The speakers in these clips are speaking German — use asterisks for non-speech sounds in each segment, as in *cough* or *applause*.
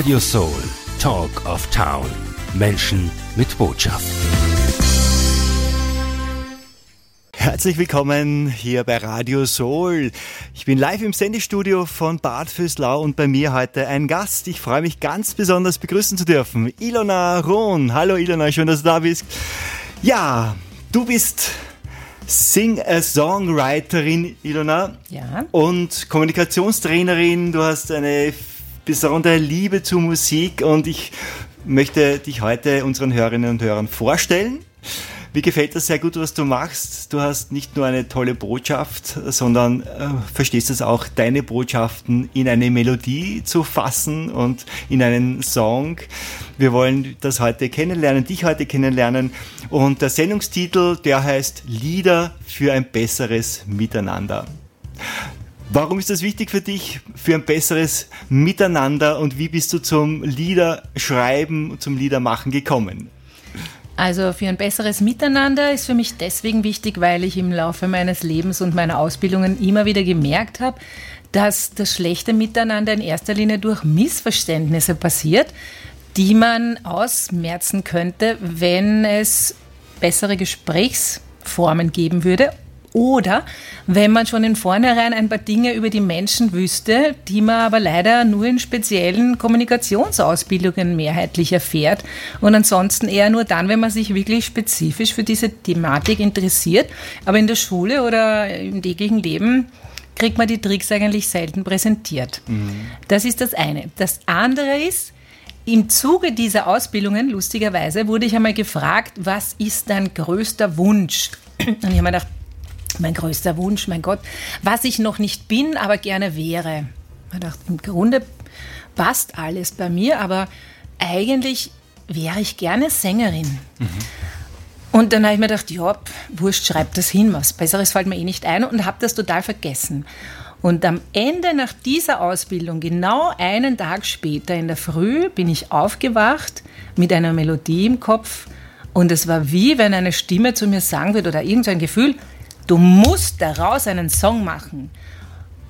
Radio Soul, Talk of Town. Menschen mit Botschaft. Herzlich willkommen hier bei Radio Soul. Ich bin live im Sendestudio von Bad Füßlau und bei mir heute ein Gast. Ich freue mich ganz besonders begrüßen zu dürfen. Ilona Rohn. Hallo Ilona, schön, dass du da bist. Ja, du bist Sing-a-Songwriterin, Ilona. Ja. Und Kommunikationstrainerin. Du hast eine besondere Liebe zur Musik und ich möchte dich heute unseren Hörerinnen und Hörern vorstellen. Mir gefällt das sehr gut, was du machst. Du hast nicht nur eine tolle Botschaft, sondern äh, verstehst es auch, deine Botschaften in eine Melodie zu fassen und in einen Song. Wir wollen das heute kennenlernen, dich heute kennenlernen. Und der Sendungstitel, der heißt Lieder für ein besseres Miteinander. Warum ist das wichtig für dich, für ein besseres Miteinander und wie bist du zum Liederschreiben, zum Liedermachen gekommen? Also für ein besseres Miteinander ist für mich deswegen wichtig, weil ich im Laufe meines Lebens und meiner Ausbildungen immer wieder gemerkt habe, dass das schlechte Miteinander in erster Linie durch Missverständnisse passiert, die man ausmerzen könnte, wenn es bessere Gesprächsformen geben würde oder wenn man schon in vornherein ein paar Dinge über die Menschen wüsste, die man aber leider nur in speziellen Kommunikationsausbildungen mehrheitlich erfährt und ansonsten eher nur dann, wenn man sich wirklich spezifisch für diese Thematik interessiert. Aber in der Schule oder im täglichen Leben kriegt man die Tricks eigentlich selten präsentiert. Mhm. Das ist das eine. Das andere ist, im Zuge dieser Ausbildungen, lustigerweise, wurde ich einmal gefragt, was ist dein größter Wunsch? Und ich habe mir gedacht, mein größter Wunsch, mein Gott, was ich noch nicht bin, aber gerne wäre. Ich dachte, im Grunde passt alles bei mir, aber eigentlich wäre ich gerne Sängerin. Mhm. Und dann habe ich mir gedacht, ja, wurscht, schreib das hin, was Besseres fällt mir eh nicht ein und habe das total vergessen. Und am Ende nach dieser Ausbildung, genau einen Tag später in der Früh, bin ich aufgewacht mit einer Melodie im Kopf und es war wie, wenn eine Stimme zu mir sagen würde oder irgendein Gefühl, Du musst daraus einen Song machen.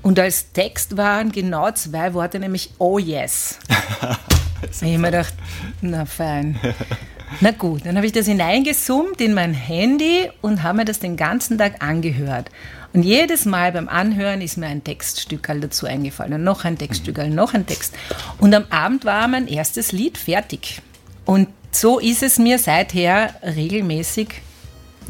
Und als Text waren genau zwei Worte, nämlich Oh yes. *laughs* ich habe mir gedacht, na fein. *laughs* Na gut, dann habe ich das hineingesummt in mein Handy und habe mir das den ganzen Tag angehört. Und jedes Mal beim Anhören ist mir ein Textstück dazu eingefallen und noch ein Textstück, noch ein Text. Und am Abend war mein erstes Lied fertig. Und so ist es mir seither regelmäßig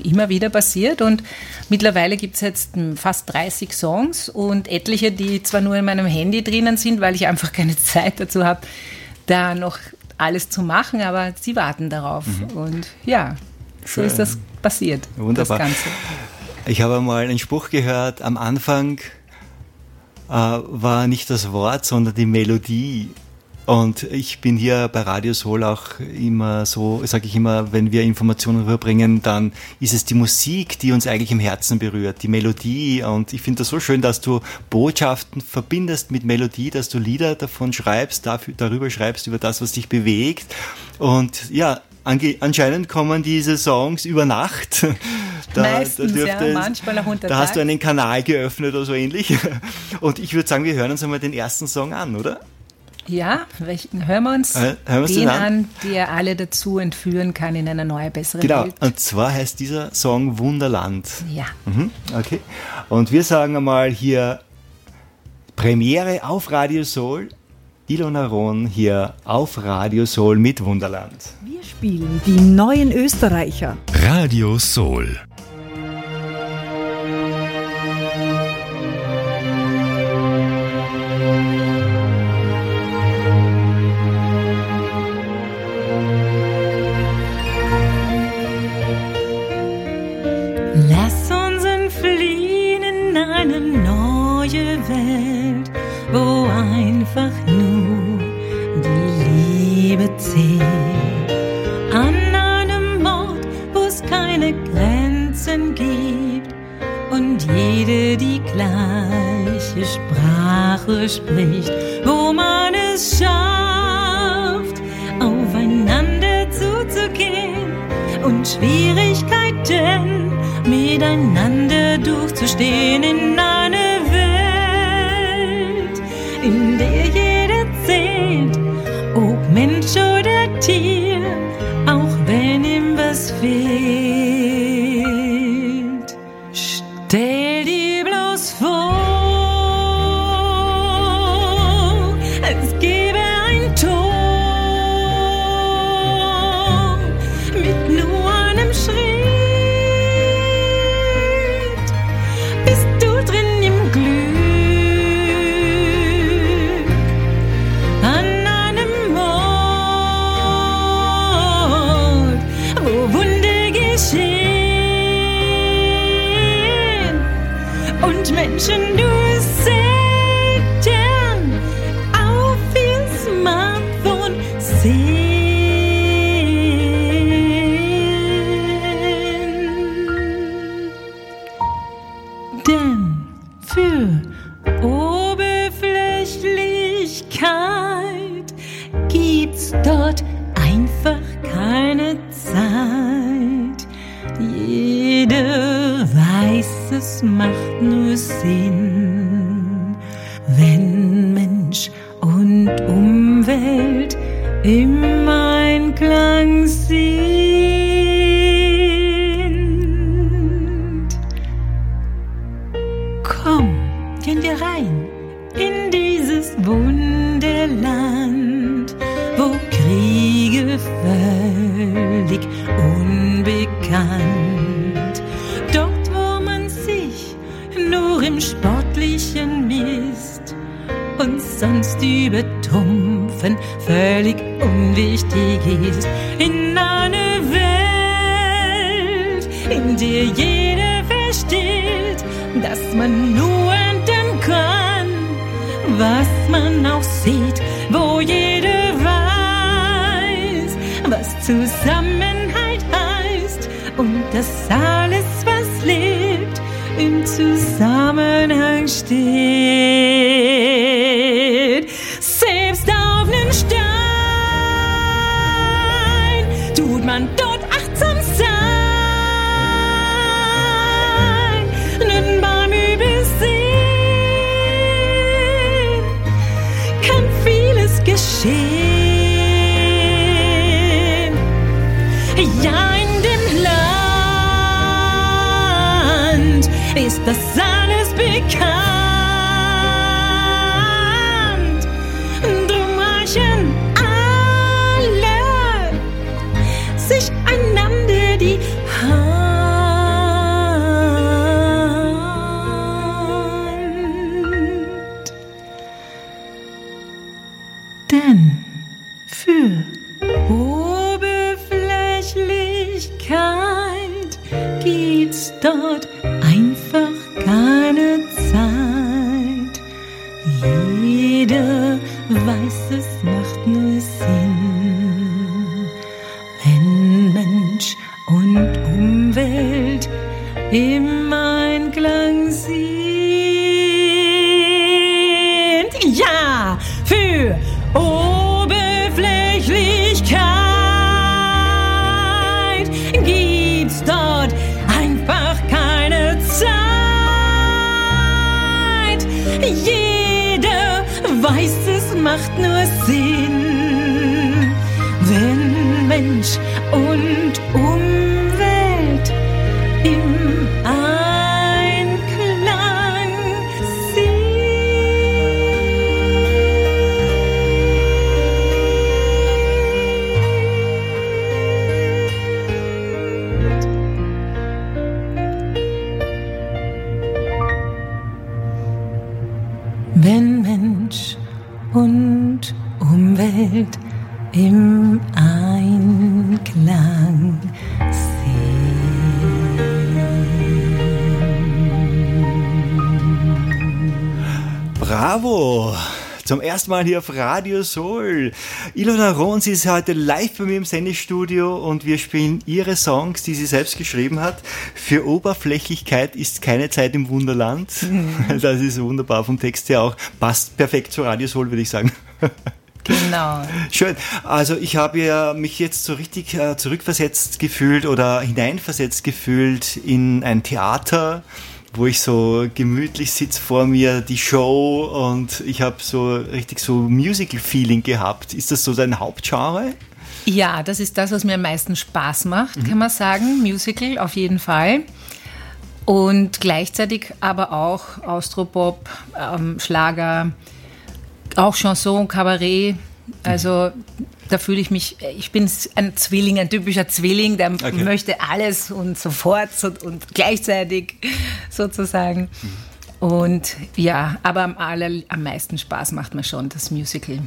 immer wieder passiert und mittlerweile gibt es jetzt fast 30 Songs und etliche, die zwar nur in meinem Handy drinnen sind, weil ich einfach *laughs* keine Zeit dazu habe, da noch alles zu machen, aber sie warten darauf. Mhm. Und ja, so ist das passiert. Wunderbar. Das Ganze. Ich habe mal einen Spruch gehört, am Anfang äh, war nicht das Wort, sondern die Melodie und ich bin hier bei Radio Soul auch immer so, sage ich immer, wenn wir Informationen überbringen, dann ist es die Musik, die uns eigentlich im Herzen berührt, die Melodie. Und ich finde das so schön, dass du Botschaften verbindest mit Melodie, dass du Lieder davon schreibst, dafür, darüber schreibst, über das, was dich bewegt. Und ja, anscheinend kommen diese Songs über Nacht. *laughs* Da, Meistens, da dürfte, ja, manchmal auch unter Da hast du einen Kanal geöffnet oder so ähnlich. *laughs* Und ich würde sagen, wir hören uns einmal den ersten Song an, oder? Ja, welchen hören wir uns äh, hören den, den an, an, der alle dazu entführen kann in eine neue, bessere genau. Welt. Genau, und zwar heißt dieser Song Wunderland. Ja. Mhm, okay. Und wir sagen einmal hier Premiere auf Radio Soul. Ilona Rohn hier auf Radio Soul mit Wunderland. Wir spielen die neuen Österreicher. Radio Soul. und Menschen, du bist nascer. the sun. Zum ersten Mal hier auf Radio Soul. Ilona Rons ist heute live bei mir im Sendestudio und wir spielen ihre Songs, die sie selbst geschrieben hat. Für Oberflächlichkeit ist keine Zeit im Wunderland. Mhm. *laughs* Das ist wunderbar vom Text her auch. Passt perfekt zu Radio Soul, würde ich sagen. *laughs* Genau. Schön. Also ich habe ja mich jetzt so richtig äh, zurückversetzt gefühlt oder hineinversetzt gefühlt in ein Theater, wo ich so gemütlich sitze vor mir, die Show und ich habe so richtig so Musical-Feeling gehabt. Ist das so dein Hauptgenre? Ja, das ist das, was mir am meisten Spaß macht, kann man sagen. Musical auf jeden Fall. Und gleichzeitig aber auch Austropop, ähm, Schlager, auch Chanson, Kabarett. Also da fühle ich mich, ich bin ein Zwilling, ein typischer Zwilling, der Okay. möchte alles und sofort und, und gleichzeitig sozusagen. Und ja, aber am, aller, am meisten Spaß macht mir schon das Musical.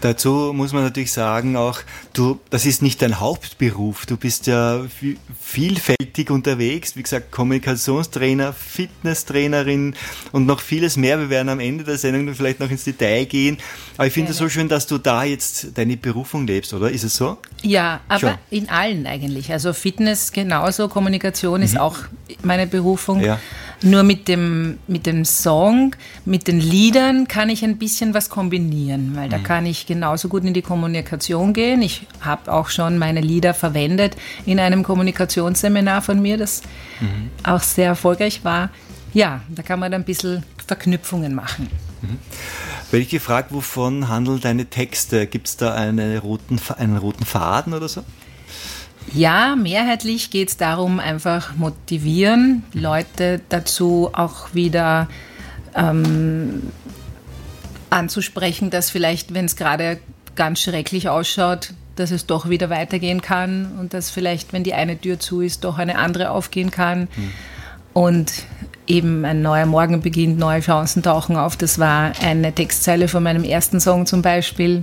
Dazu muss man natürlich sagen, auch du, das ist nicht dein Hauptberuf. Du bist ja vi- vielfältig unterwegs. Wie gesagt, Kommunikationstrainer, Fitnesstrainerin und noch vieles mehr. Wir werden am Ende der Sendung vielleicht noch ins Detail gehen. Aber ich finde es so schön, dass du da jetzt deine Berufung lebst, oder? Ist es so? Ja, aber Schon. in allen eigentlich. Also Fitness genauso, Kommunikation ist auch meine Berufung. Mhm. Ja. Nur mit dem, mit dem Song, mit den Liedern kann ich ein bisschen was kombinieren, weil Mhm. da kann ich genauso gut in die Kommunikation gehen. Ich habe auch schon meine Lieder verwendet in einem Kommunikationsseminar von mir, das Mhm. auch sehr erfolgreich war. Ja, da kann man dann ein bisschen Verknüpfungen machen. Werde ich gefragt, wovon handeln deine Texte? Gibt es da eine roten, einen roten Faden oder so? Ja, mehrheitlich geht es darum, einfach motivieren, Leute dazu auch wieder ähm, anzusprechen, dass vielleicht, wenn es gerade ganz schrecklich ausschaut, dass es doch wieder weitergehen kann und dass vielleicht, wenn die eine Tür zu ist, doch eine andere aufgehen kann. Und eben ein neuer Morgen beginnt, neue Chancen tauchen auf. Das war eine Textzeile von meinem ersten Song zum Beispiel.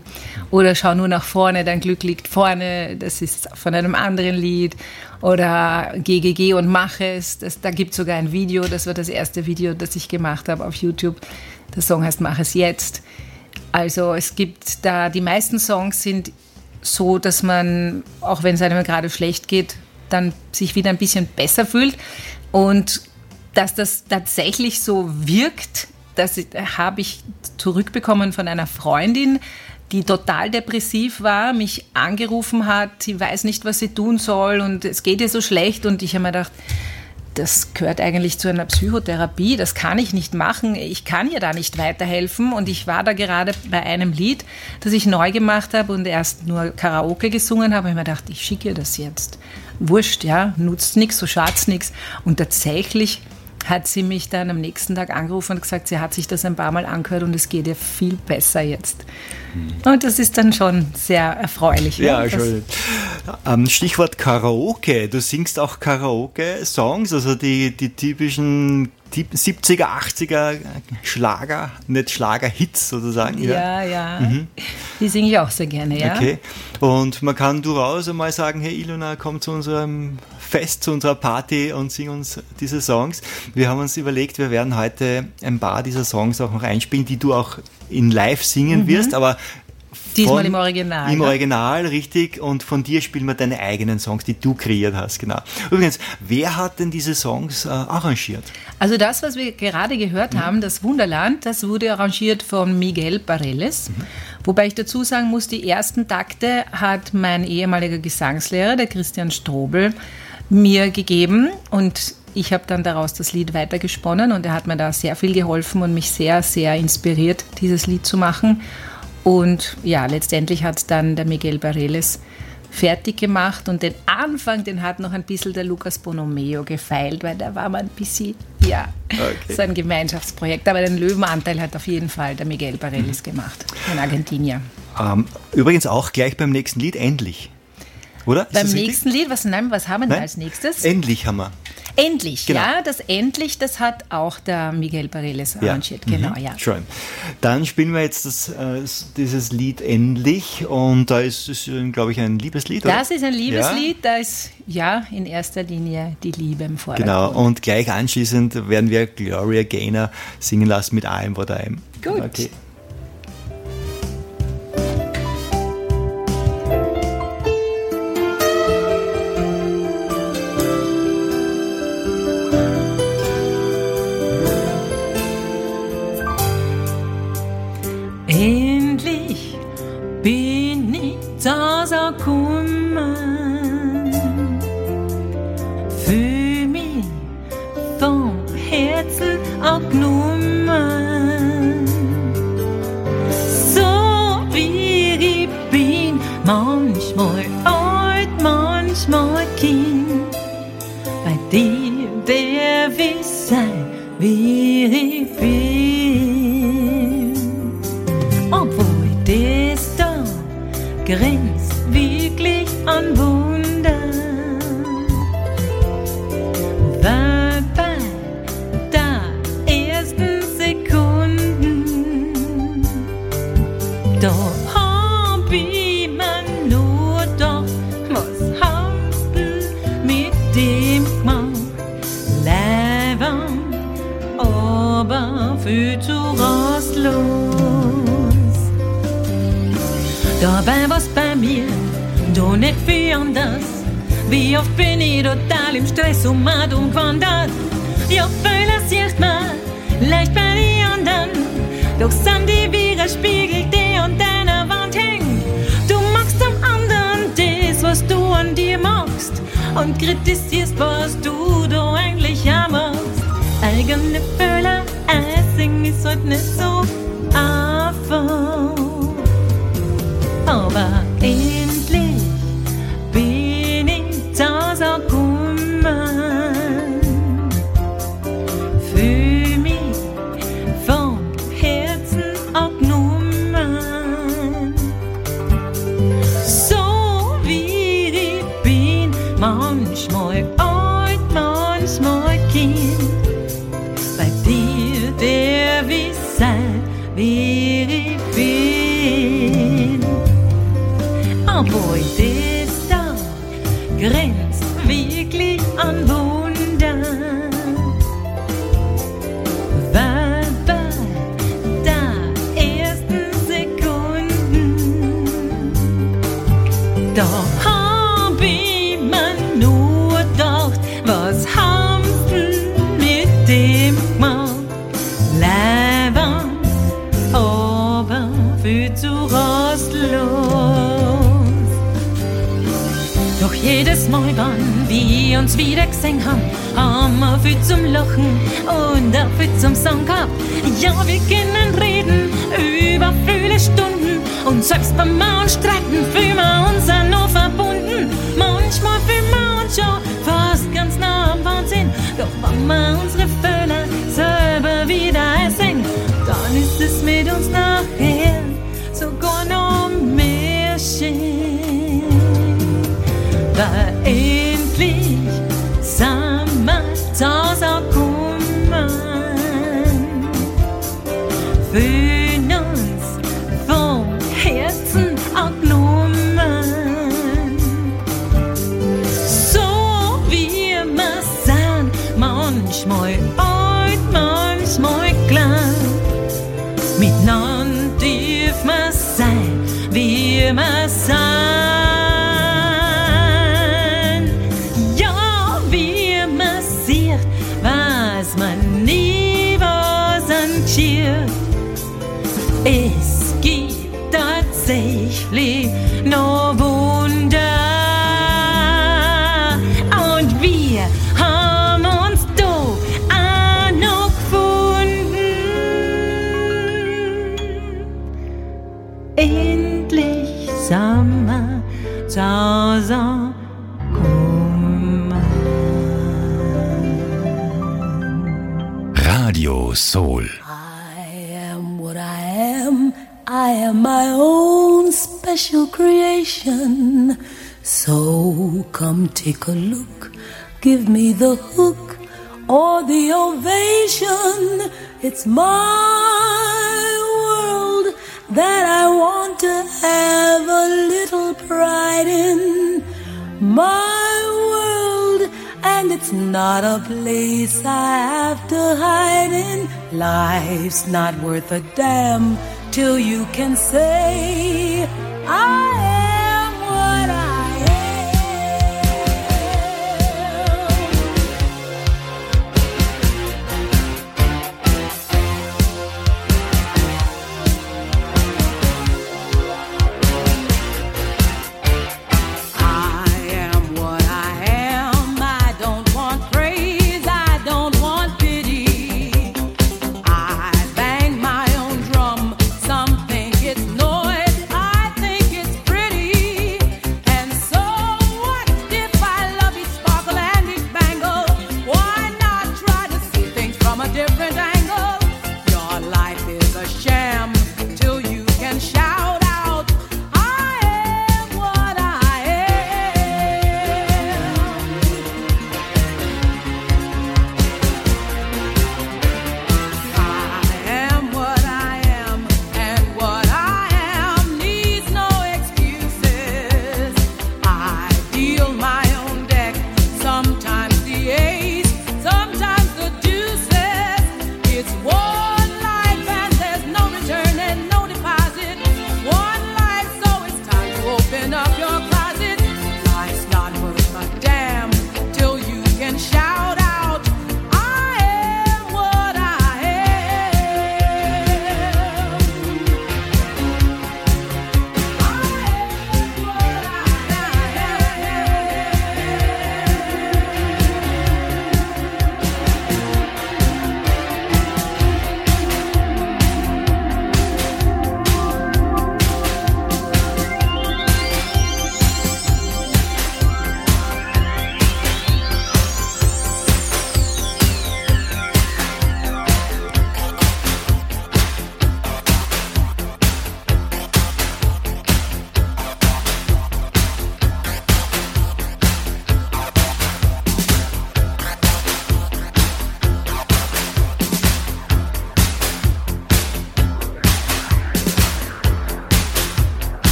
Oder Schau nur nach vorne, dein Glück liegt vorne. Das ist von einem anderen Lied. Oder GGG und mach es. Das, da gibt es sogar ein Video. Das war das erste Video, das ich gemacht habe auf YouTube. Der Song heißt Mach es jetzt. Also es gibt da, die meisten Songs sind so, dass man, auch wenn es einem gerade schlecht geht, dann sich wieder ein bisschen besser fühlt. Und dass das tatsächlich so wirkt, das habe ich zurückbekommen von einer Freundin, die total depressiv war, mich angerufen hat, sie weiß nicht, was sie tun soll und es geht ihr so schlecht. Und ich habe mir gedacht, das gehört eigentlich zu einer Psychotherapie, das kann ich nicht machen, ich kann ihr da nicht weiterhelfen. Und ich war da gerade bei einem Lied, das ich neu gemacht habe und erst nur Karaoke gesungen habe, und ich mir gedacht, ich schicke ihr das jetzt. Wurscht, ja, nutzt nichts, so schad's nichts und tatsächlich hat sie mich dann am nächsten Tag angerufen und gesagt, sie hat sich das ein paar Mal angehört und es geht ihr viel besser jetzt. Und das ist dann schon sehr erfreulich. Ja, ne? Schon. Ähm, Stichwort Karaoke. Du singst auch Karaoke-Songs, also die, die typischen die 70er, 80er Schlager, nicht Schlager-Hits sozusagen. Ja, ja. Die singe ich auch sehr gerne, ja. Okay. Und man kann durchaus einmal sagen, hey Ilona, komm zu unserem Fest, zu unserer Party und sing uns diese Songs. Wir haben uns überlegt, wir werden heute ein paar dieser Songs auch noch einspielen, die du auch in live singen wirst, aber Mhm. Diesmal im Original. Im ne? Original, richtig. Und von dir spielen wir deine eigenen Songs, die du kreiert hast, genau. Übrigens, wer hat denn diese Songs äh, arrangiert? Also das, was wir gerade gehört Mhm. haben, das Wunderland, das wurde arrangiert von Miguel Pareles. Mhm. Wobei ich dazu sagen muss, die ersten Takte hat mein ehemaliger Gesangslehrer, der Christian Strobel, mir gegeben und ich habe dann daraus das Lied weitergesponnen und er hat mir da sehr viel geholfen und mich sehr, sehr inspiriert, dieses Lied zu machen. Und ja, letztendlich hat dann der Miguel Pareles fertig gemacht und den Anfang, den hat noch ein bisschen der Lucas Bonomeo gefeilt, weil da war man ein bisschen, ja, so ein Gemeinschaftsprojekt. Aber den Löwenanteil hat auf jeden Fall der Miguel Pareles gemacht, ein Argentinier. Ähm, übrigens auch gleich beim nächsten Lied, endlich. Oder? Ist Beim nächsten Lied, was, nein, was haben wir denn als nächstes? Endlich haben wir. Endlich, Genau. ja, das Endlich, das hat auch der Miguel Pareles arrangiert, genau, Mhm. ja. Schön. Dann spielen wir jetzt das, äh, dieses Lied Endlich und da ist es, glaube ich, ein Liebeslied. oder? Das ist ein Liebeslied, da ist ja in erster Linie die Liebe im Vordergrund. Genau, und gleich anschließend werden wir Gloria Gaynor singen lassen mit I'm What I'm. Gut. Okay. kommen. Für mich vom Herzen auch genommen. So wie ich bin, manchmal alt, manchmal Kind. Bei dir der ich sein, wie ich bin. Jedes Mal, wenn wir uns wieder gesehen haben, haben wir viel zum Lachen und auch viel zum Song gehabt. Ja, wir können reden über viele Stunden und selbst beim Mauen streiten fühlen wir uns auch noch verbunden. Manchmal fühlen wir uns schon fast ganz nah am Wahnsinn, doch wenn wir unsere Föhler selber wieder own special creation. So come take a look, give me the hook or the ovation. It's my world that I want to have a little pride in. My world, and it's not a place I have to hide in. Life's not worth a damn till you can say, I.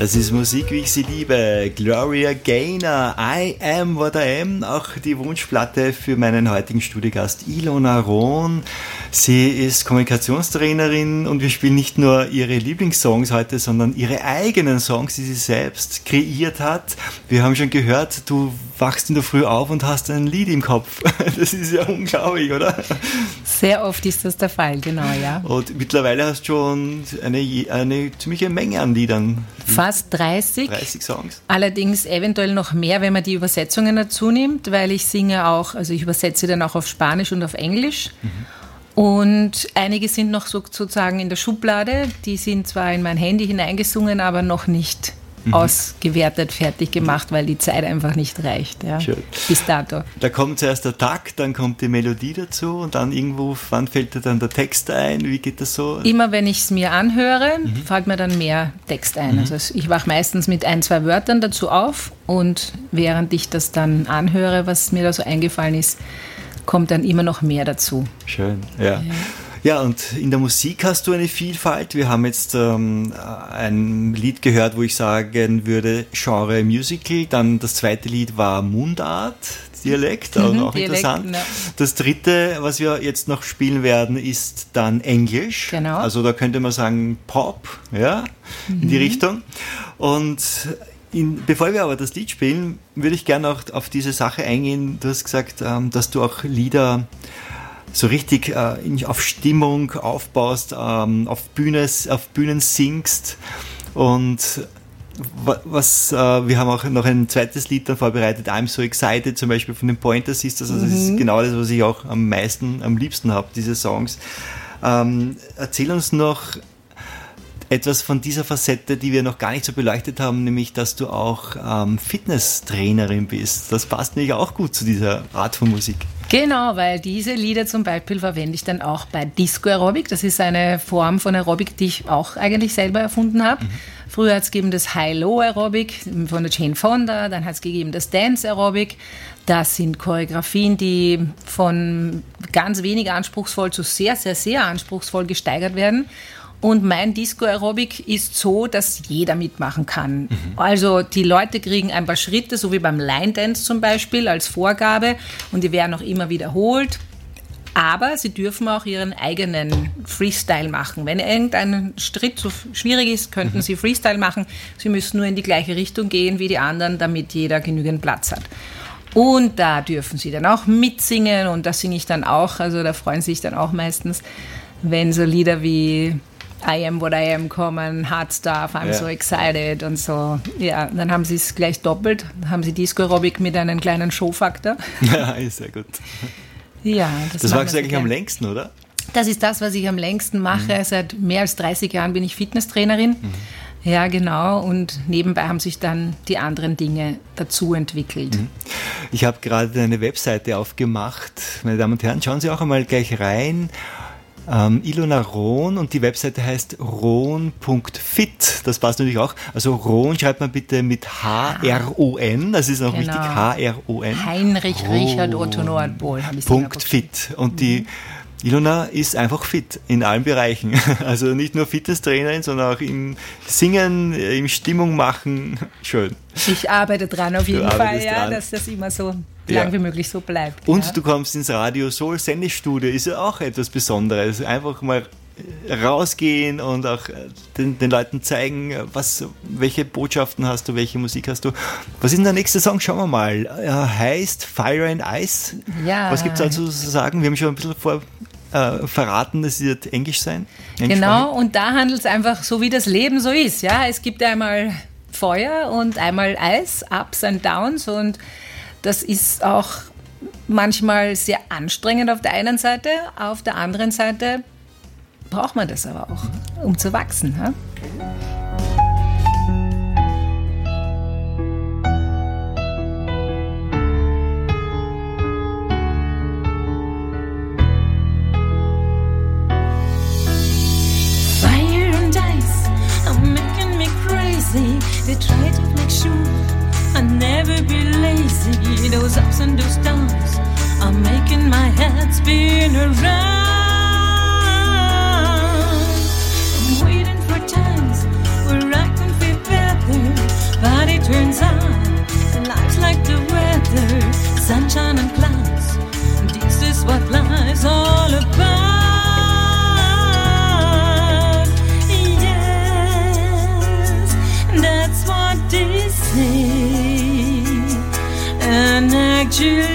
das ist Musik, wie ich sie liebe. Gloria Gaynor, I Am What I Am. Auch die Wunschplatte für meinen heutigen Studiogast Ilona Rohn. Sie ist Kommunikationstrainerin und wir spielen nicht nur ihre Lieblingssongs heute, sondern ihre eigenen Songs, die sie selbst kreiert hat. Wir haben schon gehört, du wachst in der Früh auf und hast ein Lied im Kopf. *laughs* Das ist ja unglaublich, oder? Sehr oft ist das der Fall, genau, ja. Und mittlerweile hast du schon eine, eine ziemliche Menge an Liedern. Fast 30. 30 Songs. Allerdings eventuell noch mehr, wenn man die Übersetzungen dazu nimmt, weil ich singe auch, also ich übersetze dann auch auf Spanisch und auf Englisch. Mhm. Und einige sind noch sozusagen in der Schublade. Die sind zwar in mein Handy hineingesungen, aber noch nicht mhm. ausgewertet, fertig gemacht, weil die Zeit einfach nicht reicht. Ja, Schön. Bis dato. Da kommt zuerst der Takt, dann kommt die Melodie dazu und dann irgendwo, wann fällt dir dann der Text ein? Wie geht das so? Immer wenn ich es mir anhöre, mhm. fällt mir dann mehr Text ein. Mhm. Also ich wache meistens mit ein, zwei Wörtern dazu auf und während ich das dann anhöre, was mir da so eingefallen ist, kommt dann immer noch mehr dazu. Schön, ja. ja. Ja, und in der Musik hast du eine Vielfalt. Wir haben jetzt ähm, ein Lied gehört, wo ich sagen würde, Genre Musical. Dann das zweite Lied war Mundart, Dialekt, mhm, auch Dialekt, interessant. Ja. Das dritte, was wir jetzt noch spielen werden, ist dann Englisch. Genau. Also da könnte man sagen Pop, ja, mhm. in die mhm. Richtung. Und in, bevor wir aber das Lied spielen, würde ich gerne auch auf diese Sache eingehen. Du hast gesagt, ähm, dass du auch Lieder so richtig äh, auf Stimmung aufbaust, ähm, auf, Bühne, auf Bühnen singst und was, äh, wir haben auch noch ein zweites Lied dann vorbereitet, I'm So Excited, zum Beispiel von den Pointer Sisters. Also mhm. das ist mhm. genau das, was ich auch am meisten, am liebsten habe, diese Songs. Ähm, erzähl uns noch etwas von dieser Facette, die wir noch gar nicht so beleuchtet haben, nämlich, dass du auch ähm, Fitnesstrainerin bist. Das passt nämlich auch gut zu dieser Art von Musik. Genau, weil diese Lieder zum Beispiel verwende ich dann auch bei Disco Aerobic. Das ist eine Form von Aerobic, die ich auch eigentlich selber erfunden habe. Mhm. Früher hat es gegeben das High-Low Aerobic von der Jane Fonda, dann hat es gegeben das Dance Aerobic. Das sind Choreografien, die von ganz wenig anspruchsvoll zu sehr, sehr, sehr anspruchsvoll gesteigert werden. Und mein Disco Aerobic ist so, dass jeder mitmachen kann. Mhm. Also die Leute kriegen ein paar Schritte, so wie beim Line Dance zum Beispiel, als Vorgabe und die werden auch immer wiederholt. Aber sie dürfen auch ihren eigenen Freestyle machen. Wenn irgendein Schritt zu schwierig ist, könnten mhm. sie Freestyle machen. Sie müssen nur in die gleiche Richtung gehen wie die anderen, damit jeder genügend Platz hat. Und da dürfen sie dann auch mitsingen und das singe ich dann auch. Also da freuen sie sich dann auch meistens, wenn so Lieder wie I am what I am kommen, Hard Stuff, I'm ja. so excited und so. Ja, dann haben sie es gleich doppelt, haben sie Disco Aerobic mit einem kleinen Showfaktor. *laughs* Ja, ist sehr gut. Ja, das, das magst du eigentlich am längsten, oder? Das ist das, was ich am längsten mache. Mhm. Seit mehr als 30 Jahren bin ich Fitnesstrainerin. Mhm. Ja, genau. Und nebenbei haben sich dann die anderen Dinge dazu entwickelt. Mhm. Ich habe gerade eine Webseite aufgemacht. Meine Damen und Herren, schauen Sie auch einmal gleich rein ähm, Ilona Rohn und die Webseite heißt rohn.fit. Das passt natürlich auch. Also Rohn schreibt man bitte mit H-R-O-N. Das ist auch genau. wichtig. H-R-O-N. Heinrich Rohn. Richard Otto Nordpol. Punkt fit. Und die Ilona ist einfach fit in allen Bereichen. *laughs* Also nicht nur Fitnesstrainerin, sondern auch im Singen, im Stimmung machen. Schön. Ich arbeite dran auf jeden Fall, ja, dran. dass das immer so lang ja. wie möglich so bleibt. Und ja. du kommst ins Radio Soul Sendestudio, ist ja auch etwas Besonderes. Einfach mal rausgehen und auch äh, den, den, Leuten zeigen, was, welche Botschaften hast du, welche Musik hast du. Was ist denn der nächste Song? Schauen wir mal. Er heißt Fire and Ice. Ja. Was gibt es dazu zu sagen? Wir haben schon ein bisschen vor, äh, verraten, das wird Englisch sein. Genau, und da handelt es einfach so, wie das Leben so ist. Ja, es gibt einmal Feuer und einmal Eis, Ups and Downs und das ist auch manchmal sehr anstrengend auf der einen Seite, auf der anderen Seite braucht man das aber auch, um zu wachsen. Ja? They try to make sure I'll never be lazy. Those ups and those downs are making my head spin around. I'm waiting for times where I can feel better, but it turns out life's like the weather, sunshine and clouds. This is what life's all about. That's what this is. Chia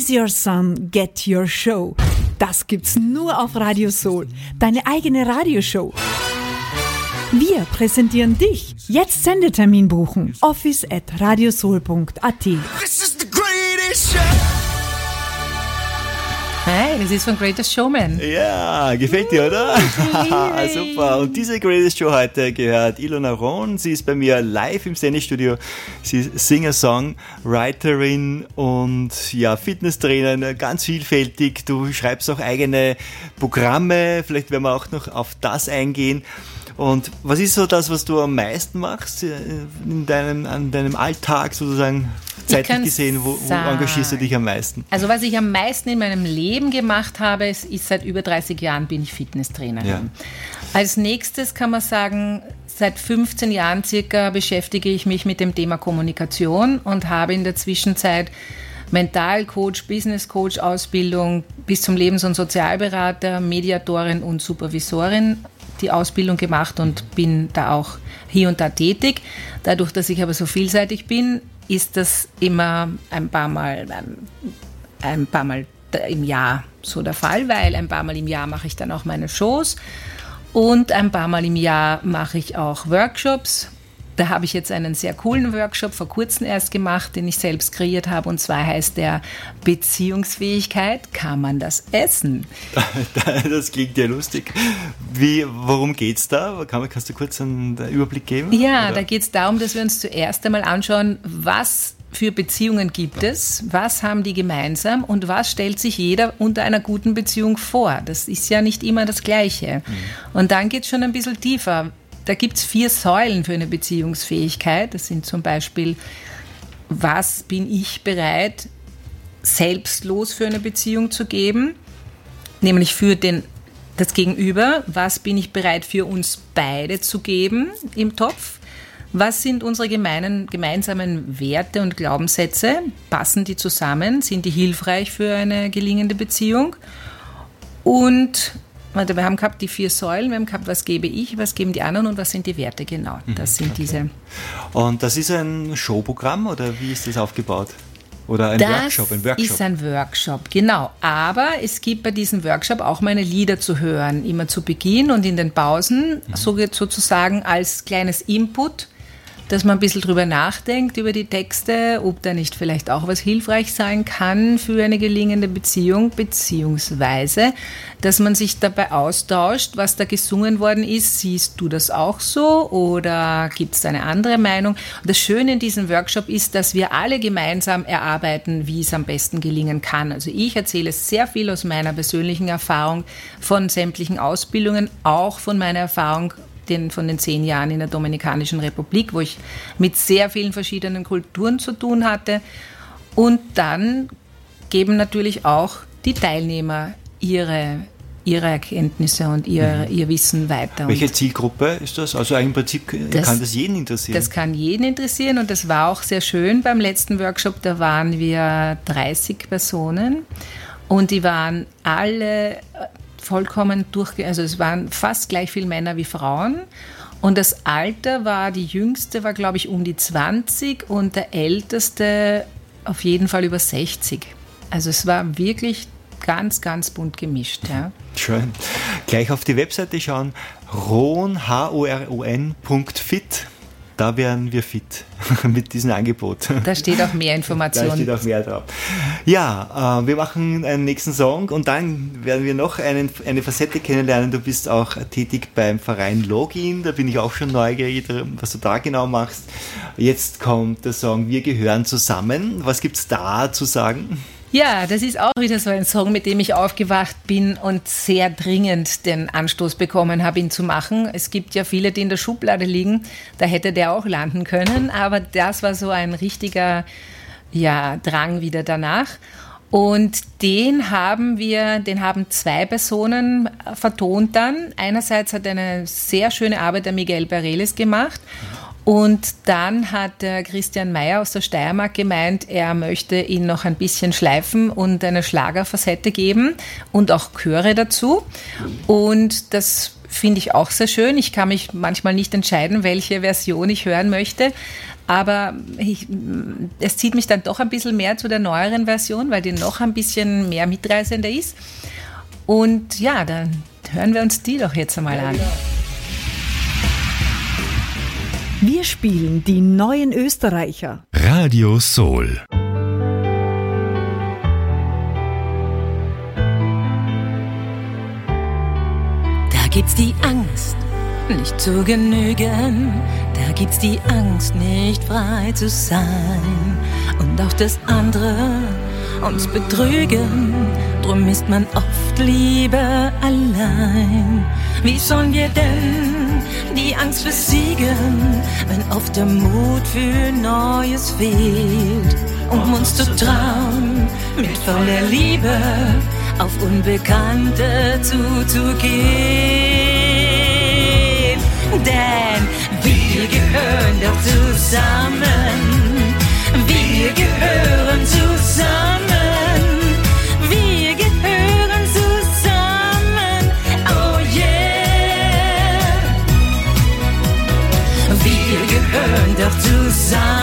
Rise Your Sun, Get Your Show. Das gibt's nur auf Radio Soul, deine eigene Radioshow. Wir präsentieren dich. Jetzt Sendetermin buchen. Office at radiosoul.at. This is the greatest show. Hey, das ist von Greatest Showman. Ja, gefällt dir, oder? *laughs* Super. Und diese Greatest Show heute gehört Ilona Rohn. Sie ist bei mir live im Sendestudio. Sie ist Singer-Songwriterin und ja, Fitnesstrainerin, ganz vielfältig. Du schreibst auch eigene Programme. Vielleicht werden wir auch noch auf das eingehen. Und was ist so das, was du am meisten machst äh, in deinem, an deinem Alltag sozusagen zeitlich gesehen? Wo, wo engagierst du dich am meisten? Also was ich am meisten in meinem Leben gemacht habe, ist, ist seit über 30 Jahren bin ich Fitnesstrainerin. Ja. Als nächstes kann man sagen, seit 15 Jahren circa beschäftige ich mich mit dem Thema Kommunikation und habe in der Zwischenzeit Mentalcoach, Business Coach Ausbildung bis zum Lebens- und Sozialberater, Mediatorin und Supervisorin die Ausbildung gemacht und bin da auch hier und da tätig. Dadurch, dass ich aber so vielseitig bin, ist das immer ein paar Mal, ähm, ein paar Mal im Jahr so der Fall, weil ein paar Mal im Jahr mache ich dann auch meine Shows und ein paar Mal im Jahr mache ich auch Workshops. Da habe ich jetzt einen sehr coolen Workshop vor kurzem erst gemacht, den ich selbst kreiert habe. Und zwar heißt der Beziehungsfähigkeit, kann man das essen? *laughs* Das klingt ja lustig. Wie, worum geht's da? Kann, kannst du kurz einen Überblick geben? Ja, Oder? da geht es darum, dass wir uns zuerst einmal anschauen, was für Beziehungen gibt es, was haben die gemeinsam und was stellt sich jeder unter einer guten Beziehung vor. Das ist ja nicht immer das Gleiche. Und dann geht es schon ein bisschen tiefer. Da gibt es vier Säulen für eine Beziehungsfähigkeit. Das sind zum Beispiel, was bin ich bereit, selbstlos für eine Beziehung zu geben, nämlich für den, das Gegenüber, was bin ich bereit für uns beide zu geben im Topf, was sind unsere gemeinen, gemeinsamen Werte und Glaubenssätze, passen die zusammen, sind die hilfreich für eine gelingende Beziehung? Und wir haben gehabt die vier Säulen, wir haben gehabt, was gebe ich, was geben die anderen und was sind die Werte, genau, das sind diese. Und das ist ein Showprogramm oder wie ist das aufgebaut? Oder ein Das Workshop? Ein Workshop. ist ein Workshop, genau. Aber es gibt bei diesem Workshop auch meine Lieder zu hören, immer zu Beginn und in den Pausen, so geht sozusagen als kleines Input, dass man ein bisschen drüber nachdenkt, über die Texte, ob da nicht vielleicht auch was hilfreich sein kann für eine gelingende Beziehung, beziehungsweise, dass man sich dabei austauscht, was da gesungen worden ist. Siehst du das auch so oder gibt es eine andere Meinung? Und das Schöne in diesem Workshop ist, dass wir alle gemeinsam erarbeiten, wie es am besten gelingen kann. Also ich erzähle sehr viel aus meiner persönlichen Erfahrung von sämtlichen Ausbildungen, auch von meiner Erfahrung den, von den zehn Jahren in der Dominikanischen Republik, wo ich mit sehr vielen verschiedenen Kulturen zu tun hatte. Und dann geben natürlich auch die Teilnehmer ihre, ihre Erkenntnisse und ihr, ihr Wissen weiter. Welche Zielgruppe ist das? Also im Prinzip Das- kann das jeden interessieren. das kann jeden interessieren und das war auch sehr schön beim letzten Workshop. Da waren wir 30 Personen und die waren alle vollkommen durchge... Also es waren fast gleich viele Männer wie Frauen. Und das Alter war, die jüngste war, glaube ich, um die 20 und der älteste auf jeden Fall über 60. Also es war wirklich ganz, ganz bunt gemischt. Ja. Schön. Gleich auf die Webseite schauen. ron, H-O-R-O-N, Punkt fit. Da wären wir fit *laughs* mit diesem Angebot. Da steht auch mehr *laughs* Da Information. steht auch mehr drauf. Ja, äh, wir machen einen nächsten Song und dann werden wir noch einen, eine Facette kennenlernen. Du bist auch tätig beim Verein Login. Da bin ich auch schon neugierig, was du da genau machst. Jetzt kommt der Song Wir gehören zusammen. Was gibt's da zu sagen? Ja, das ist auch wieder so ein Song, mit dem ich aufgewacht bin und sehr dringend den Anstoß bekommen habe, ihn zu machen. Es gibt ja viele, die in der Schublade liegen. Da hätte der auch landen können, aber das war so ein richtiger ja, Drang wieder danach. Und den haben wir, den haben zwei Personen vertont dann. Einerseits hat eine sehr schöne Arbeit der Miguel Bareles gemacht. Und dann hat der Christian Mayer aus der Steiermark gemeint, er möchte ihn noch ein bisschen schleifen und eine Schlagerfacette geben und auch Chöre dazu. Und das finde ich auch sehr schön. Ich kann mich manchmal nicht entscheiden, welche Version ich hören möchte. Aber ich, es zieht mich dann doch ein bisschen mehr zu der neueren Version, weil die noch ein bisschen mehr mitreißender ist. Und ja, dann hören wir uns die doch jetzt einmal an. Wir spielen die neuen Österreicher. Radio Soul. Da gibt's die Angst, nicht zu genügen. Da gibt's die Angst, nicht frei zu sein. Und auch das andere, uns betrügen. Drum ist man oft lieber allein. Wie sollen wir denn die Angst besiegen, wenn oft der Mut für Neues fehlt? Um uns zu trauen, mit voller Liebe auf Unbekannte zuzugehen. Denn wir gehören doch zusammen. Wir gehören zusammen. Zusammen.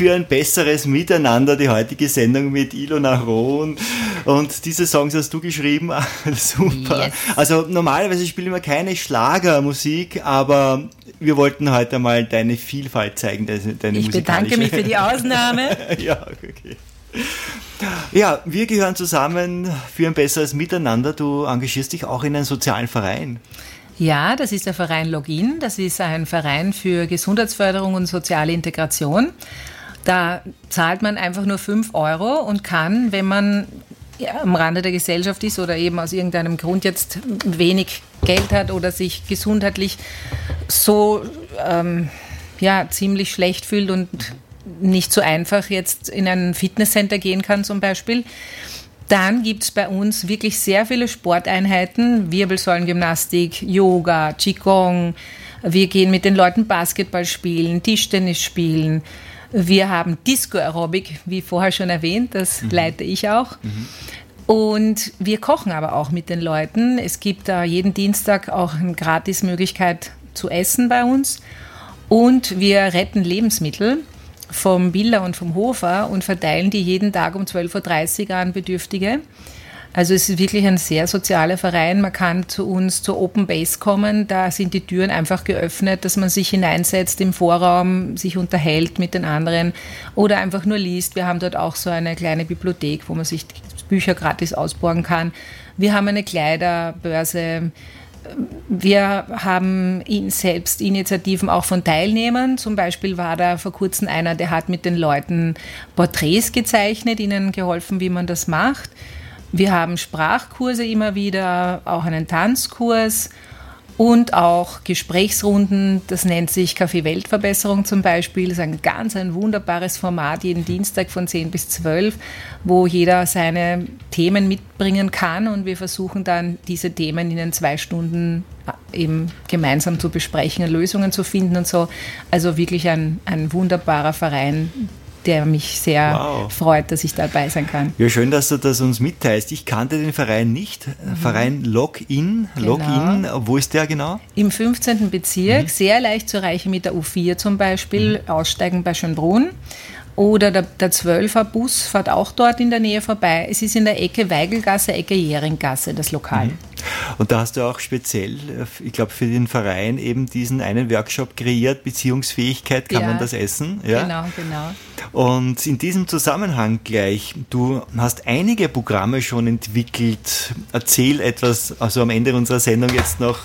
Für ein besseres Miteinander, die heutige Sendung mit Ilona Rohn. Und diese Songs hast du geschrieben. *laughs* Super. Yes. Also normalerweise spielen wir keine Schlagermusik, aber wir wollten heute mal deine Vielfalt zeigen, deine, deine Ich bedanke mich für die Ausnahme. *laughs* ja, okay. Ja, wir gehören zusammen für ein besseres Miteinander. Du engagierst dich auch in einem sozialen Verein. Ja, das ist der Verein Login. Das ist ein Verein für Gesundheitsförderung und soziale Integration. Da zahlt man einfach nur 5 Euro und kann, wenn man ja, am Rande der Gesellschaft ist oder eben aus irgendeinem Grund jetzt wenig Geld hat oder sich gesundheitlich so ähm, ja, ziemlich schlecht fühlt und nicht so einfach jetzt in ein Fitnesscenter gehen kann zum Beispiel, dann gibt es bei uns wirklich sehr viele Sporteinheiten, Wirbelsäulengymnastik, Yoga, Qigong. Wir gehen mit den Leuten Basketball spielen, Tischtennis spielen. Wir haben Disco Aerobic, wie vorher schon erwähnt, das leite ich auch. Und wir kochen aber auch mit den Leuten. Es gibt da jeden Dienstag auch eine Gratismöglichkeit zu essen bei uns. Und wir retten Lebensmittel vom Biller und vom Hofer und verteilen die jeden Tag um 12.30 Uhr an Bedürftige. Also es ist wirklich ein sehr sozialer Verein. Man kann zu uns zur Open Base kommen. Da sind die Türen einfach geöffnet, dass man sich hineinsetzt im Vorraum, sich unterhält mit den anderen oder einfach nur liest. Wir haben dort auch so eine kleine Bibliothek, wo man sich Bücher gratis ausborgen kann. Wir haben eine Kleiderbörse. Wir haben selbst Initiativen auch von Teilnehmern. Zum Beispiel war da vor kurzem einer, der hat mit den Leuten Porträts gezeichnet, ihnen geholfen, wie man das macht. Wir haben Sprachkurse immer wieder, auch einen Tanzkurs und auch Gesprächsrunden. Das nennt sich Café Weltverbesserung zum Beispiel. Das ist ein ganz ein wunderbares Format, jeden Dienstag von 10 bis 12, wo jeder seine Themen mitbringen kann und wir versuchen dann diese Themen in den zwei Stunden äh, eben gemeinsam zu besprechen und Lösungen zu finden und so. Also wirklich ein, ein wunderbarer Verein, der mich sehr Wow. freut, dass ich dabei sein kann. Ja, schön, dass du das uns mitteilst. Ich kannte den Verein nicht. Verein Login. Genau. Login, wo ist der genau? Im 15. Bezirk, sehr leicht zu erreichen mit der U4 zum Beispiel, aussteigen bei Schönbrunn. Oder der, der 12er Bus fährt auch dort in der Nähe vorbei. Es ist in der Ecke Weigelgasse, Ecke Jähringgasse, das Lokal. Und da hast du auch speziell, äh, ich glaube, für den Verein eben diesen einen Workshop kreiert, Beziehungsfähigkeit, kann Ja. man das essen? Ja? Genau, genau. Und in diesem Zusammenhang gleich, du hast einige Programme schon entwickelt. Erzähl etwas, also am Ende unserer Sendung jetzt noch,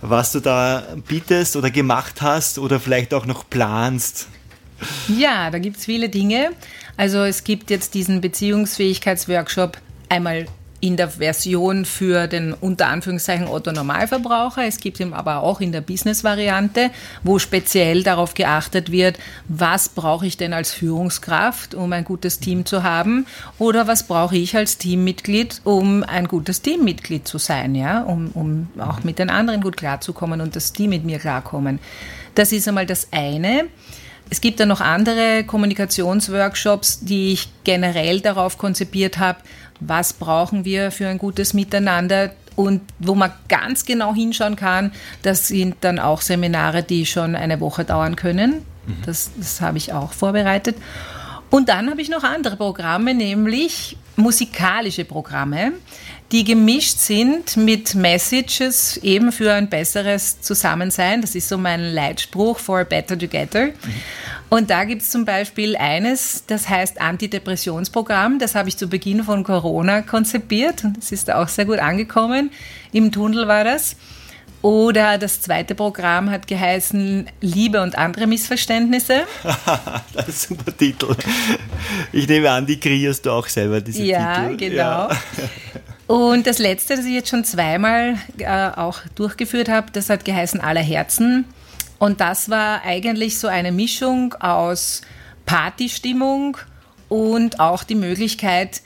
was du da bietest oder gemacht hast oder vielleicht auch noch planst. Ja, da gibt es viele Dinge. Also es gibt jetzt diesen Beziehungsfähigkeitsworkshop einmal in der Version für den unter Anführungszeichen Otto Normalverbraucher. Es gibt ihn aber auch in der Business-Variante, wo speziell darauf geachtet wird, was brauche ich denn als Führungskraft, um ein gutes Team zu haben, oder was brauche ich als Teammitglied, um ein gutes Teammitglied zu sein, ja, um, um auch mit den anderen gut klarzukommen und das Team mit mir klarkommen. Das ist einmal das eine. Es gibt dann noch andere Kommunikationsworkshops, die ich generell darauf konzipiert habe, was brauchen wir für ein gutes Miteinander und wo man ganz genau hinschauen kann. Das sind dann auch Seminare, die schon eine Woche dauern können. Das, das habe ich auch vorbereitet. Und dann habe ich noch andere Programme, nämlich musikalische Programme, die gemischt sind mit Messages eben für ein besseres Zusammensein. Das ist so mein Leitspruch, for a better together. Und da gibt es zum Beispiel eines, das heißt Antidepressionsprogramm. Das habe ich zu Beginn von Corona konzipiert und das ist auch sehr gut angekommen. Im Tunnel war das. Oder das zweite Programm hat geheißen Liebe und andere Missverständnisse. *laughs* das ist ein super Titel. Ich nehme an, die kreierst du auch selber, diese Ja, Titel. genau. Und das letzte, das ich jetzt schon zweimal äh, auch durchgeführt habe, das hat geheißen Aller Herzen. Und das war eigentlich so eine Mischung aus Partystimmung und auch die Möglichkeit,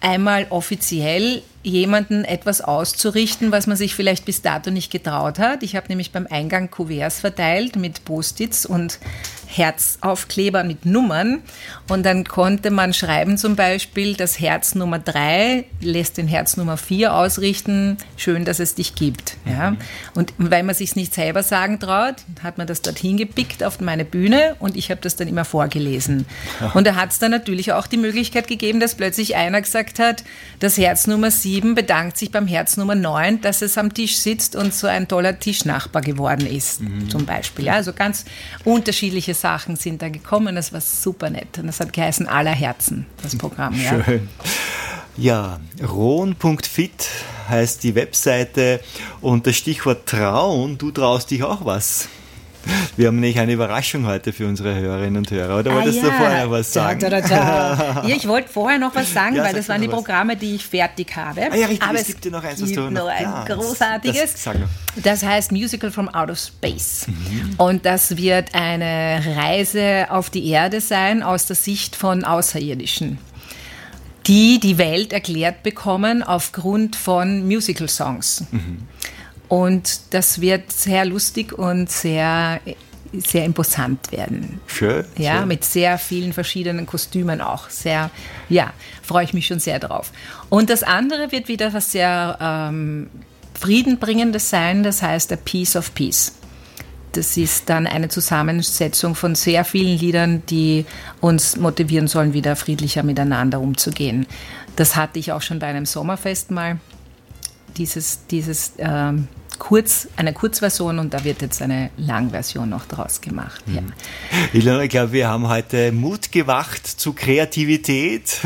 einmal offiziell jemanden etwas auszurichten, was man sich vielleicht bis dato nicht getraut hat. Ich habe nämlich beim Eingang Kuverts verteilt mit Post-its und Herzaufkleber mit Nummern. Und dann konnte man schreiben zum Beispiel, das Herz Nummer 3 lässt den Herz Nummer 4 ausrichten. Schön, dass es dich gibt. Ja? Und weil man sich nicht selber sagen traut, hat man das dorthin gepickt auf meine Bühne und ich habe das dann immer vorgelesen. Und da hat es dann natürlich auch die Möglichkeit gegeben, dass plötzlich einer gesagt hat, das Herz Nummer 7 bedankt sich beim Herz Nummer 9, dass es am Tisch sitzt und so ein toller Tischnachbar geworden ist, zum Beispiel. Ja, also ganz unterschiedliche Sachen sind da gekommen. Das war super nett. Und das hat geheißen Aller Herzen, das Programm. Ja. Schön. Ja, rohn.fit heißt die Webseite und das Stichwort Trauen, du traust dich auch was. Wir haben nämlich eine Überraschung heute für unsere Hörerinnen und Hörer. Oder wolltest du vorher was sagen? Ah, Da, da, da. *laughs* Ja, ich wollte vorher noch was sagen, Ja, weil das waren die was. Programme, die ich fertig habe. Ah ja, richtig, Aber es gibt ja noch eins, was du noch- noch ein ja, großartiges. das-. Das heißt Musical from Outer Space. Mhm. Und das wird eine Reise auf die Erde sein aus der Sicht von Außerirdischen die die Welt erklärt bekommen aufgrund von Musical-Songs. Und das wird sehr lustig und sehr sehr imposant werden. Schön. Ja, schön. mit sehr vielen verschiedenen Kostümen auch. Sehr, ja, freue ich mich schon sehr drauf. Und das andere wird wieder was sehr ähm, Friedenbringendes sein, das heißt A Piece of Peace. Das ist dann eine Zusammensetzung von sehr vielen Liedern, die uns motivieren sollen, wieder friedlicher miteinander umzugehen. Das hatte ich auch schon bei einem Sommerfest mal, dieses, dieses ähm, Kurz, eine Kurzversion und da wird jetzt eine Langversion noch draus gemacht. Ja. Ilona, ich glaube, wir haben heute Mut gewacht zu Kreativität.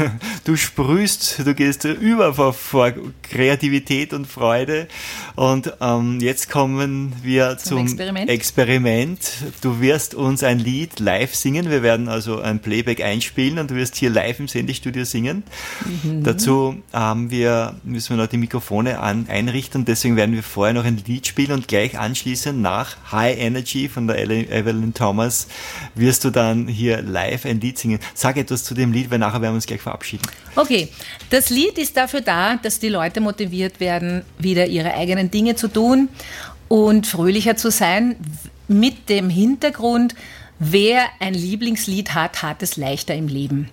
Du sprühst, du gehst über vor, vor Kreativität und Freude. Und ähm, jetzt kommen wir zum, Zum Experiment. Experiment. Du wirst uns ein Lied live singen. Wir werden also ein Playback einspielen und du wirst hier live im Sendestudio singen. Dazu haben wir, müssen wir noch die Mikrofone an, einrichten. Deswegen werden wir vorher noch ein Lied spielen und gleich anschließend nach High Energy von der Evelyn Thomas wirst du dann hier live ein Lied singen. Sag etwas zu dem Lied, weil nachher werden wir uns gleich verabschieden. Okay, das Lied ist dafür da, dass die Leute motiviert werden, wieder ihre eigenen Dinge zu tun und fröhlicher zu sein, mit dem Hintergrund, wer ein Lieblingslied hat, hat es leichter im Leben.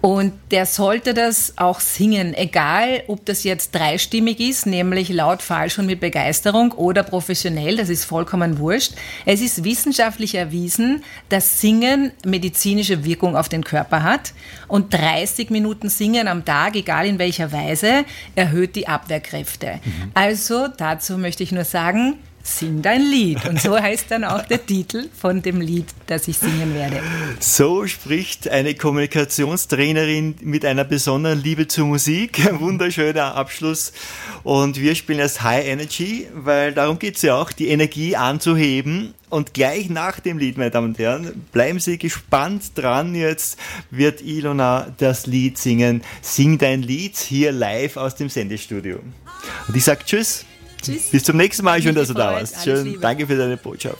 Und der sollte das auch singen, egal ob das jetzt dreistimmig ist, nämlich laut, falsch und mit Begeisterung oder professionell, das ist vollkommen wurscht. Es ist wissenschaftlich erwiesen, dass Singen medizinische Wirkung auf den Körper hat und 30 Minuten Singen am Tag, egal in welcher Weise, erhöht die Abwehrkräfte. Also dazu möchte ich nur sagen, Sing dein Lied. Und so heißt dann auch der Titel von dem Lied, das ich singen werde. So spricht eine Kommunikationstrainerin mit einer besonderen Liebe zur Musik. Ein wunderschöner Abschluss. Und wir spielen jetzt High Energy, weil darum geht es ja auch, die Energie anzuheben. Und gleich nach dem Lied, meine Damen und Herren, bleiben Sie gespannt dran. Jetzt wird Ilona das Lied singen. Sing dein Lied hier live aus dem Sendestudio. Und ich sage Tschüss. Tschüss. Bis zum nächsten Mal. Schön, dass du da warst. Schön. Danke für deine Botschaft.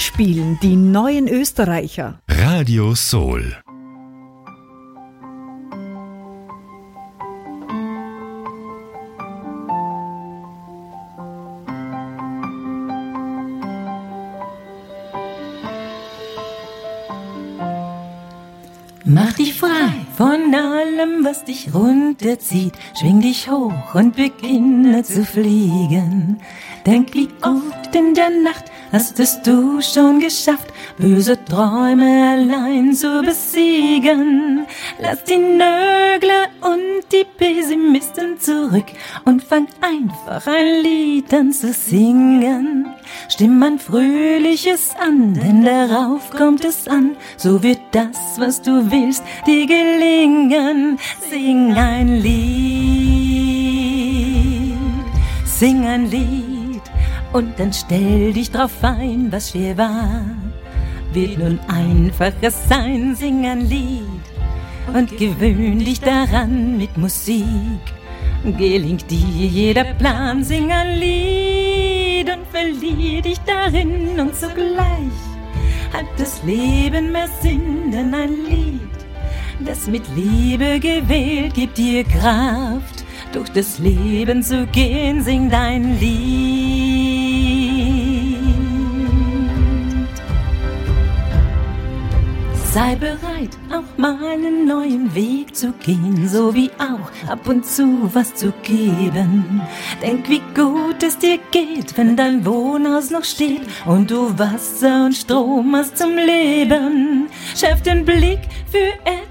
Spielen die neuen Österreicher. Radio Soul. Mach dich frei von allem, was dich runterzieht. Schwing dich hoch und beginne zu fliegen. Denk, wie oft in der Nacht hast es du schon geschafft, böse Träume allein zu besiegen. Lass die Nörgler und die Pessimisten zurück und fang einfach ein Lied an zu singen. Stimm ein fröhliches an, denn darauf kommt es an. So wird das, was du willst, dir gelingen. Sing ein Lied, sing ein Lied und dann stell dich drauf ein, was schwer war. Wird nun einfaches sein, sing ein Lied und gewöhn dich daran mit Musik. Gelingt dir jeder Plan, sing ein Lied und verlier dich darin und zugleich hat das Leben mehr Sinn, denn ein Lied, das mit Liebe gewählt, gibt dir Kraft, durch das Leben zu gehen, sing dein Lied. Sei bereit, auch mal einen neuen Weg zu gehen, so wie auch ab und zu was zu geben. Denk, wie gut es dir geht, wenn dein Wohnhaus noch steht und du Wasser und Strom hast zum Leben. Schärf den Blick für etwas,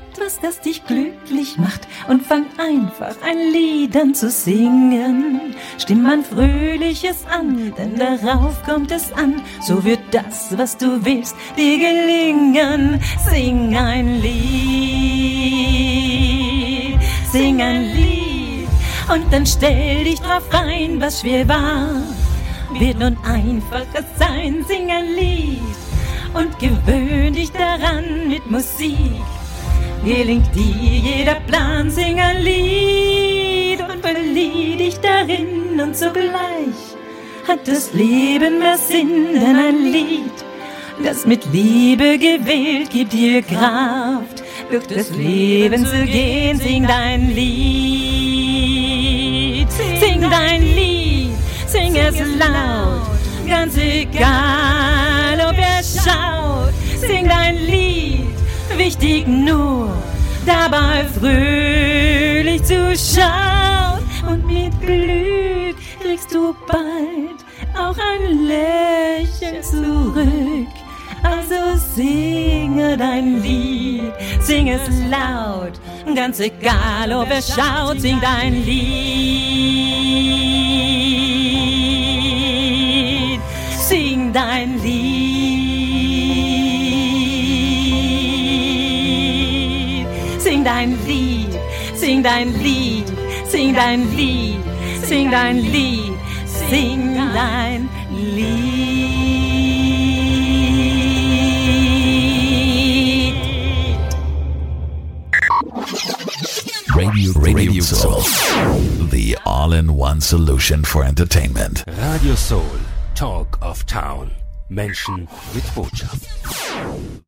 das dich glücklich macht und fang einfach ein Lied an zu singen. Stimm ein fröhliches an, denn darauf kommt es an. So wird das, was du willst, dir gelingen. Sing ein Lied, sing ein Lied und dann stell dich drauf ein, was schwer war. Wird nun einfacher sein, sing ein Lied und gewöhn dich daran mit Musik. Gelingt dir jeder Plan, sing ein Lied und verlieh dich darin und zugleich hat das Leben mehr Sinn, denn ein Lied, das mit Liebe gewählt, gibt dir Kraft, durch das Leben zu gehen, sing dein Lied, sing dein Lied, sing es laut, ganz egal, ob er schaut, sing dein Lied, wichtig nur, dabei fröhlich zu schauen. Und mit Glück kriegst du bald auch ein Lächeln zurück. Also singe dein Lied, sing es laut, ganz egal ob er schaut, sing dein Lied, sing dein Lied, dein Lied, sing dein Lied, sing dein Lied, sing dein Lied, sing dein Lied. Radio, Radio Soul. The all in one solution for entertainment. Radio Soul. Talk of Town. Menschen mit Botschaft.